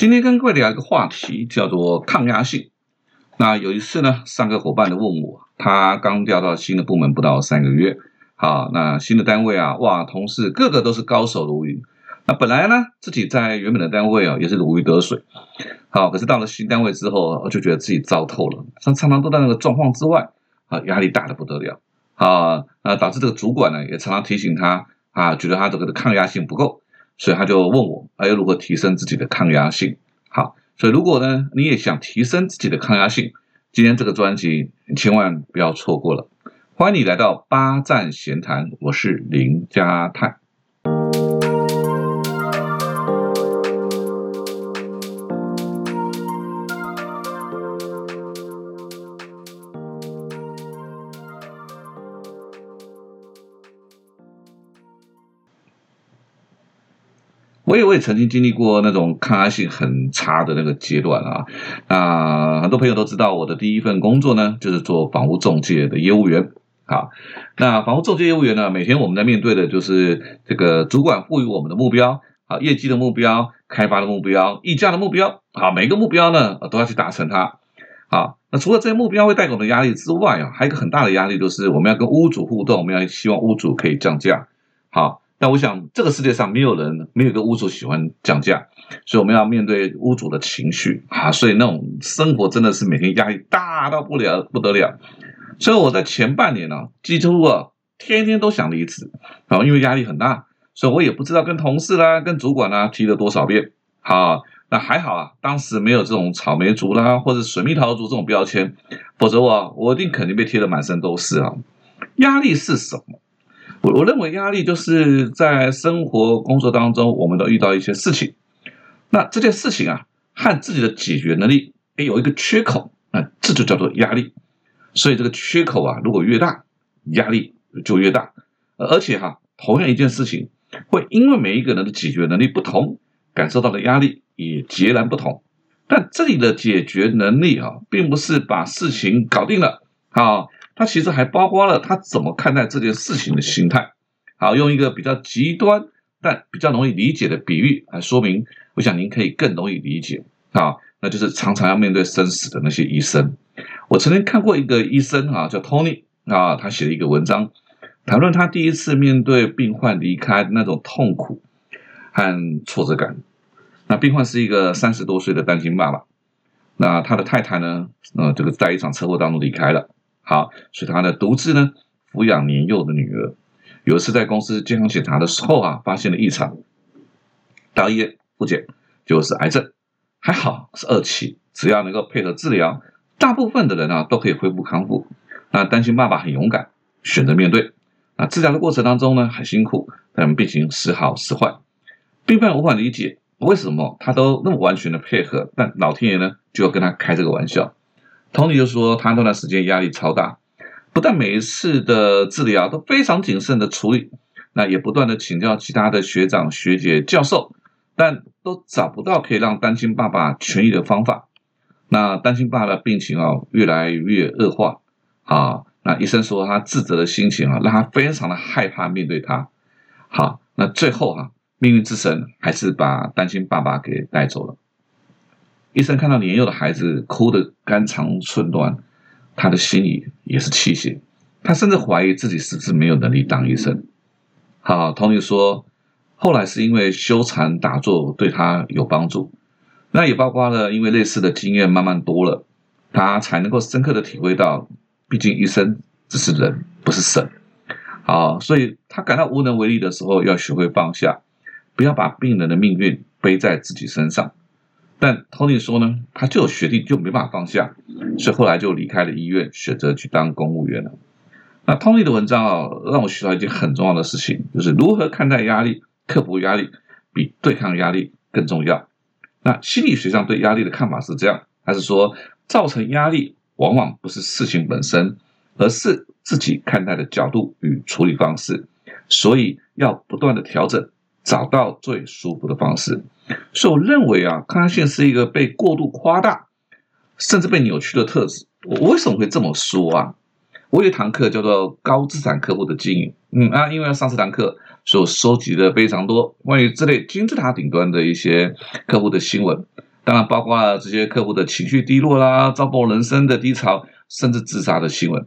今天跟各位聊一个话题，叫做抗压性。那有一次呢，上个伙伴的问我，他刚调到新的部门不到三个月，好，那新的单位啊，哇，同事个个都是高手如云。那本来呢，自己在原本的单位啊，也是如鱼得水，好，可是到了新单位之后，我就觉得自己糟透了，像常常都在那个状况之外，啊，压力大的不得了，啊，那导致这个主管呢，也常常提醒他，啊，觉得他这个的抗压性不够。所以他就问我，哎要如何提升自己的抗压性？好，所以如果呢，你也想提升自己的抗压性，今天这个专辑你千万不要错过了。欢迎你来到八站闲谈，我是林家泰。我也我也曾经经历过那种抗压性很差的那个阶段啊，那很多朋友都知道，我的第一份工作呢，就是做房屋中介的业务员。好，那房屋中介业务员呢，每天我们在面对的就是这个主管赋予我们的目标，啊，业绩的目标、开发的目标、溢价的目标，好，每个目标呢都要去达成它。好，那除了这些目标会带给我们的压力之外啊，还有一个很大的压力就是我们要跟屋主互动，我们要希望屋主可以降价。好。那我想，这个世界上没有人没有一个屋主喜欢降价，所以我们要面对屋主的情绪啊，所以那种生活真的是每天压力大到不了不得了。所以我在前半年呢，几乎啊天天都想离职然啊，因为压力很大，所以我也不知道跟同事啦、跟主管啦提了多少遍。好，那还好啊，当时没有这种草莓族啦或者水蜜桃族这种标签，否则我我一定肯定被贴的满身都是啊。压力是什么？我我认为压力就是在生活工作当中，我们都遇到一些事情，那这件事情啊和自己的解决能力诶有一个缺口，那这就叫做压力。所以这个缺口啊如果越大，压力就越大。而且哈，同样一件事情，会因为每一个人的解决能力不同，感受到的压力也截然不同。但这里的解决能力啊，并不是把事情搞定了啊。它其实还包括了他怎么看待这件事情的心态。好，用一个比较极端但比较容易理解的比喻来说明，我想您可以更容易理解。啊，那就是常常要面对生死的那些医生。我曾经看过一个医生啊，叫 Tony 啊，他写了一个文章，谈论他第一次面对病患离开那种痛苦和挫折感。那病患是一个三十多岁的单亲爸爸，那他的太太呢，呃，这个在一场车祸当中离开了。好，所以他呢独自呢抚养年幼的女儿。有一次在公司健康检查的时候啊，发现了异常，到医院复检，就是癌症，还好是二期，只要能够配合治疗，大部分的人啊都可以恢复康复。那担心爸爸很勇敢，选择面对。那治疗的过程当中呢很辛苦，但病情时好时坏，病患无法理解为什么他都那么完全的配合，但老天爷呢就要跟他开这个玩笑。Tony 就说，他那段时间压力超大，不但每一次的治疗都非常谨慎的处理，那也不断的请教其他的学长、学姐、教授，但都找不到可以让单亲爸爸痊愈的方法。那单亲爸爸的病情啊，越来越恶化啊。那医生说，他自责的心情啊，让他非常的害怕面对他。好，那最后哈，命运之神还是把单亲爸爸给带走了。医生看到年幼的孩子哭得肝肠寸断，他的心里也是气血。他甚至怀疑自己是不是没有能力当医生。好，Tony 说，后来是因为修禅打坐对他有帮助，那也包括了因为类似的经验慢慢多了，他才能够深刻的体会到，毕竟医生只是人，不是神。好，所以他感到无能为力的时候，要学会放下，不要把病人的命运背在自己身上。但 Tony 说呢，他就有学历就没办法放下，所以后来就离开了医院，选择去当公务员了。那 Tony 的文章啊，让我学到一件很重要的事情，就是如何看待压力，克服压力比对抗压力更重要。那心理学上对压力的看法是这样，他是说造成压力往往不是事情本身，而是自己看待的角度与处理方式，所以要不断的调整。找到最舒服的方式，所以我认为啊，抗压性是一个被过度夸大，甚至被扭曲的特质。我为什么会这么说啊？我有一堂课叫做高资产客户的经营，嗯啊，因为上这堂课，所收集了非常多关于这类金字塔顶端的一些客户的新闻当然包括了这些客户的情绪低落啦，糟粕人生的低潮，甚至自杀的新闻。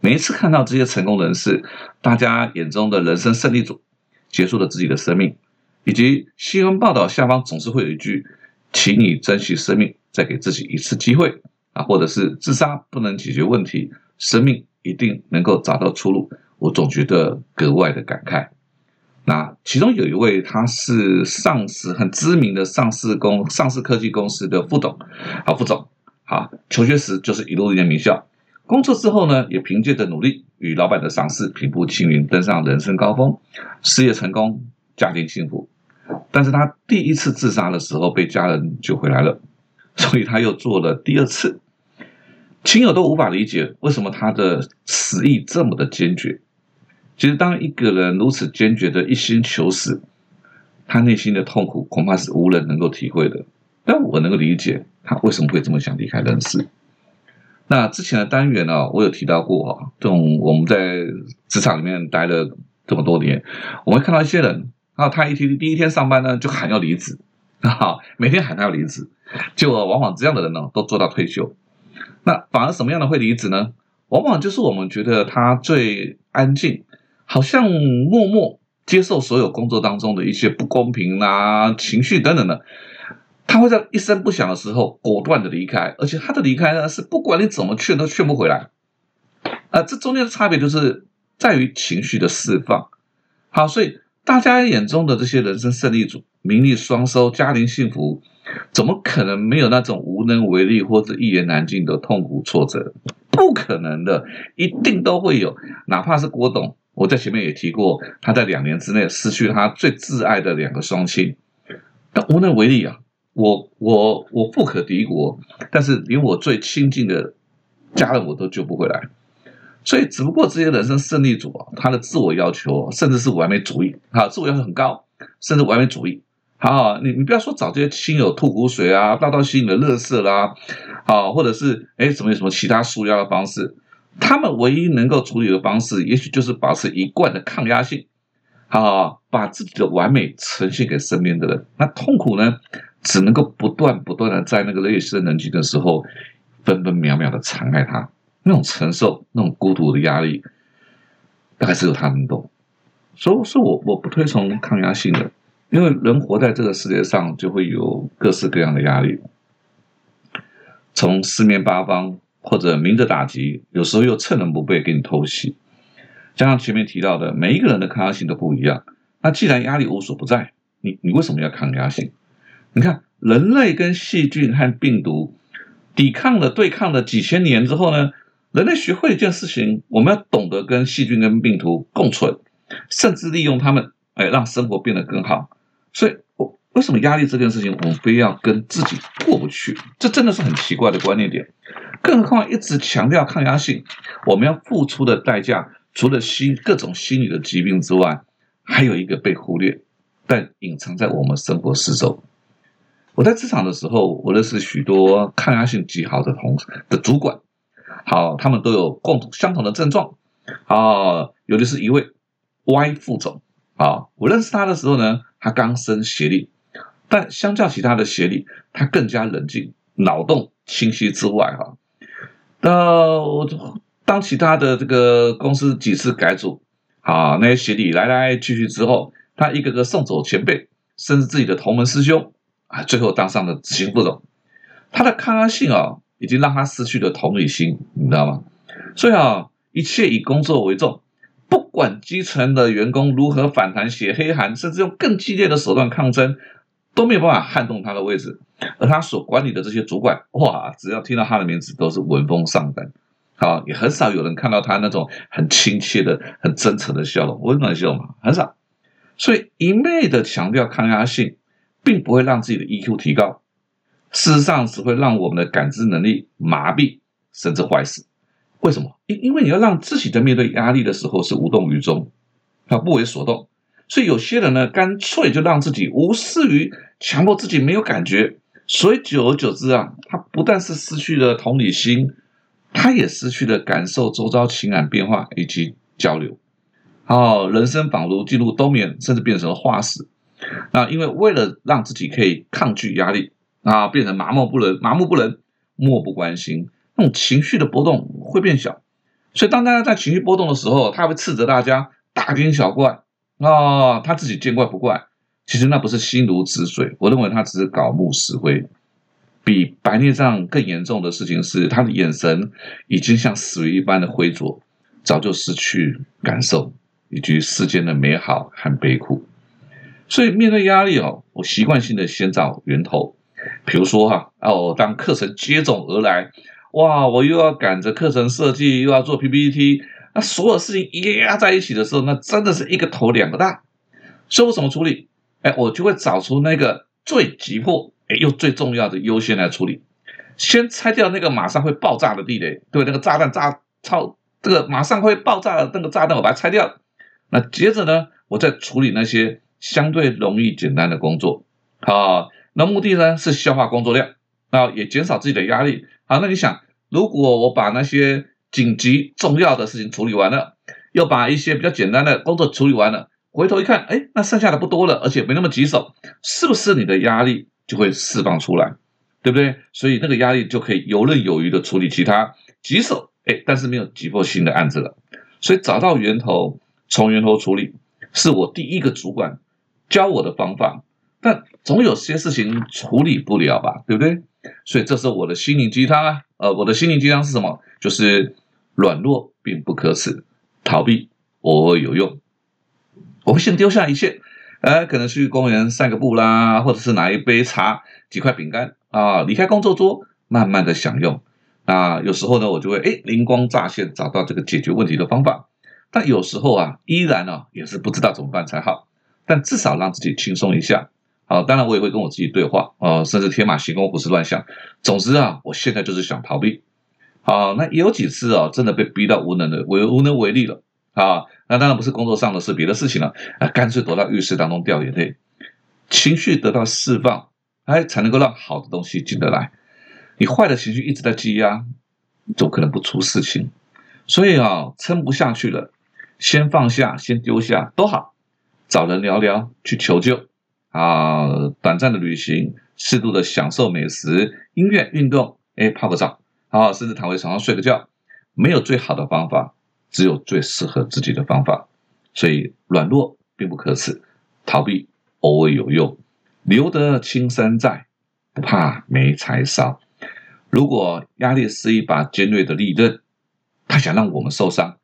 每一次看到这些成功人士，大家眼中的人生胜利组结束了自己的生命，以及新闻报道下方总是会有一句：“请你珍惜生命，再给自己一次机会。”啊，或者是自杀不能解决问题，生命一定能够找到出路。我总觉得格外的感慨。那其中有一位，他是上市很知名的上市公上市科技公司的副总，好副总，啊求学时就是一路念名校，工作之后呢，也凭借着努力与老板的赏识，平步青云，登上人生高峰，事业成功，家庭幸福。但是他第一次自杀的时候被家人救回来了，所以他又做了第二次。亲友都无法理解为什么他的死意这么的坚决。其实，当一个人如此坚决的一心求死，他内心的痛苦恐怕是无人能够体会的。但我能够理解他为什么会这么想离开人世。那之前的单元呢，我有提到过啊，这种我们在职场里面待了这么多年，我们会看到一些人啊，他一提第一天上班呢，就喊要离职 啊，每天喊他要离职，就往往这样的人呢，都做到退休。那反而什么样的会离职呢？往往就是我们觉得他最安静，好像默默接受所有工作当中的一些不公平啊、情绪等等的，他会在一声不响的时候果断的离开，而且他的离开呢是不管你怎么劝都劝不回来。啊，这中间的差别就是在于情绪的释放。好，所以大家眼中的这些人生胜利组，名利双收，家庭幸福。怎么可能没有那种无能为力或者一言难尽的痛苦挫折？不可能的，一定都会有。哪怕是郭董，我在前面也提过，他在两年之内失去他最挚爱的两个双亲，但无能为力啊！我我我富可敌国，但是连我最亲近的家人我都救不回来。所以，只不过这些人生胜利组啊，他的自我要求甚至是完美主义啊，自我要求很高，甚至完美主义。好，你你不要说找这些亲友吐苦水啊，倒到心里的乐色啦，好，或者是哎，什么有什么其他舒压的方式？他们唯一能够处理的方式，也许就是保持一贯的抗压性，好，把自己的完美呈现给身边的人。那痛苦呢，只能够不断不断的在那个夜深人静的时候，分分秒秒的残害他，那种承受那种孤独的压力，大概只有他能懂。所以，说我我不推崇抗压性的。因为人活在这个世界上，就会有各式各样的压力，从四面八方或者明着打击，有时候又趁人不备给你偷袭。加上前面提到的，每一个人的抗压性都不一样。那既然压力无所不在，你你为什么要抗压性？你看，人类跟细菌和病毒抵抗了、对抗了几千年之后呢？人类学会一件事情，我们要懂得跟细菌跟病毒共存，甚至利用它们，哎，让生活变得更好。所以，我为什么压力这件事情，我们非要跟自己过不去？这真的是很奇怪的观念点。更何况一直强调抗压性，我们要付出的代价，除了心各种心理的疾病之外，还有一个被忽略但隐藏在我们生活四周。我在职场的时候，我认识许多抗压性极好的同的主管，好，他们都有共同相同的症状。啊，有的是一位 Y 副总，啊，我认识他的时候呢。他刚升协理，但相较其他的协理，他更加冷静、脑洞清晰之外，哈，那当其他的这个公司几次改组，啊，那些协理来来去去之后，他一个个送走前辈，甚至自己的同门师兄，啊，最后当上了执行副总。他的抗压性啊，已经让他失去了同理心，你知道吗？所以啊，一切以工作为重。不管基层的员工如何反弹、写黑函，甚至用更激烈的手段抗争，都没有办法撼动他的位置。而他所管理的这些主管，哇，只要听到他的名字，都是闻风丧胆。好，也很少有人看到他那种很亲切的、很真诚的笑容，温暖笑容很少。所以一昧的强调抗压性，并不会让自己的 EQ 提高，事实上只会让我们的感知能力麻痹，甚至坏死。为什么？因因为你要让自己在面对压力的时候是无动于衷，啊，不为所动。所以有些人呢，干脆就让自己无视于，强迫自己没有感觉。所以久而久之啊，他不但是失去了同理心，他也失去了感受周遭情感变化以及交流。哦，人生仿如进入冬眠，甚至变成了化石。那因为为了让自己可以抗拒压力，啊，变成麻木不仁、麻木不仁、漠不关心，那种情绪的波动会变小。所以，当大家在情绪波动的时候，他会斥责大家大惊小怪啊，他自己见怪不怪。其实那不是心如止水，我认为他只是搞木死灰。比白内障更严重的事情是，他的眼神已经像死鱼一般的灰浊，早就失去感受以及世间的美好和悲苦。所以面对压力哦，我习惯性的先找源头，比如说哈哦，当课程接踵而来，哇，我又要赶着课程设计，又要做 PPT，那所有事情压在一起的时候，那真的是一个头两个大。所以我怎么处理？哎，我就会找出那个最急迫。哎，又最重要的优先来处理，先拆掉那个马上会爆炸的地雷，对那个炸弹炸超这个马上会爆炸的那个炸弹，我把它拆掉。那接着呢，我再处理那些相对容易简单的工作。好，那目的呢是消化工作量，啊，也减少自己的压力。好，那你想，如果我把那些紧急重要的事情处理完了，又把一些比较简单的工作处理完了，回头一看，哎，那剩下的不多了，而且没那么棘手，是不是你的压力？就会释放出来，对不对？所以那个压力就可以游刃有余的处理其他棘手，哎，但是没有急迫性的案子了。所以找到源头，从源头处理，是我第一个主管教我的方法。但总有些事情处理不了吧，对不对？所以这是我的心灵鸡汤啊，呃，我的心灵鸡汤是什么？就是软弱并不可耻，逃避偶尔有用。我会先丢下一切。呃，可能去公园散个步啦，或者是拿一杯茶、几块饼干啊，离开工作桌，慢慢的享用。啊，有时候呢，我就会哎灵光乍现，找到这个解决问题的方法。但有时候啊，依然呢也是不知道怎么办才好。但至少让自己轻松一下。好，当然我也会跟我自己对话啊，甚至天马行空、胡思乱想。总之啊，我现在就是想逃避。好，那有几次啊，真的被逼到无能的，为无能为力了。啊，那当然不是工作上的事，别的事情了。啊，干脆躲到浴室当中掉眼泪，情绪得到释放，哎，才能够让好的东西进得来。你坏的情绪一直在积压，总可能不出事情。所以啊，撑不下去了，先放下，先丢下都好。找人聊聊，去求救啊，短暂的旅行，适度的享受美食、音乐、运动，哎，泡个澡，啊，甚至躺回床上睡个觉，没有最好的方法。只有最适合自己的方法，所以软弱并不可耻，逃避偶尔有用。留得青山在，不怕没柴烧。如果压力是一把尖锐的利刃，他想让我们受伤，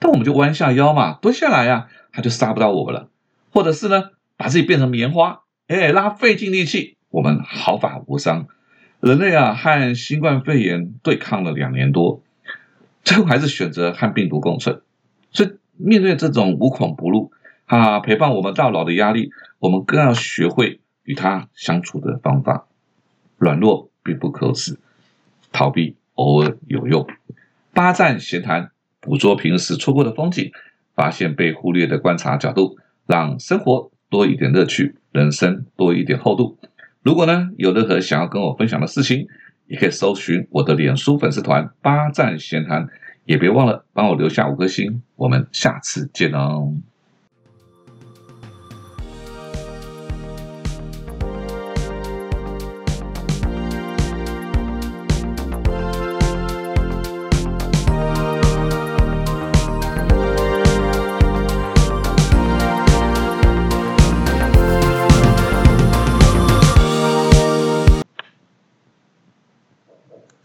那我们就弯下腰嘛，蹲下来呀，他就杀不到我们了。或者是呢，把自己变成棉花，哎，拉费尽力气，我们毫发无伤。人类啊，和新冠肺炎对抗了两年多。最后还是选择和病毒共存，所以面对这种无孔不入、啊陪伴我们到老的压力，我们更要学会与它相处的方法。软弱并不可耻，逃避偶尔有用。八站闲谈，捕捉平时错过的风景，发现被忽略的观察角度，让生活多一点乐趣，人生多一点厚度。如果呢有任何想要跟我分享的事情，也可以搜寻我的脸书粉丝团“八站闲谈”，也别忘了帮我留下五颗星。我们下次见哦。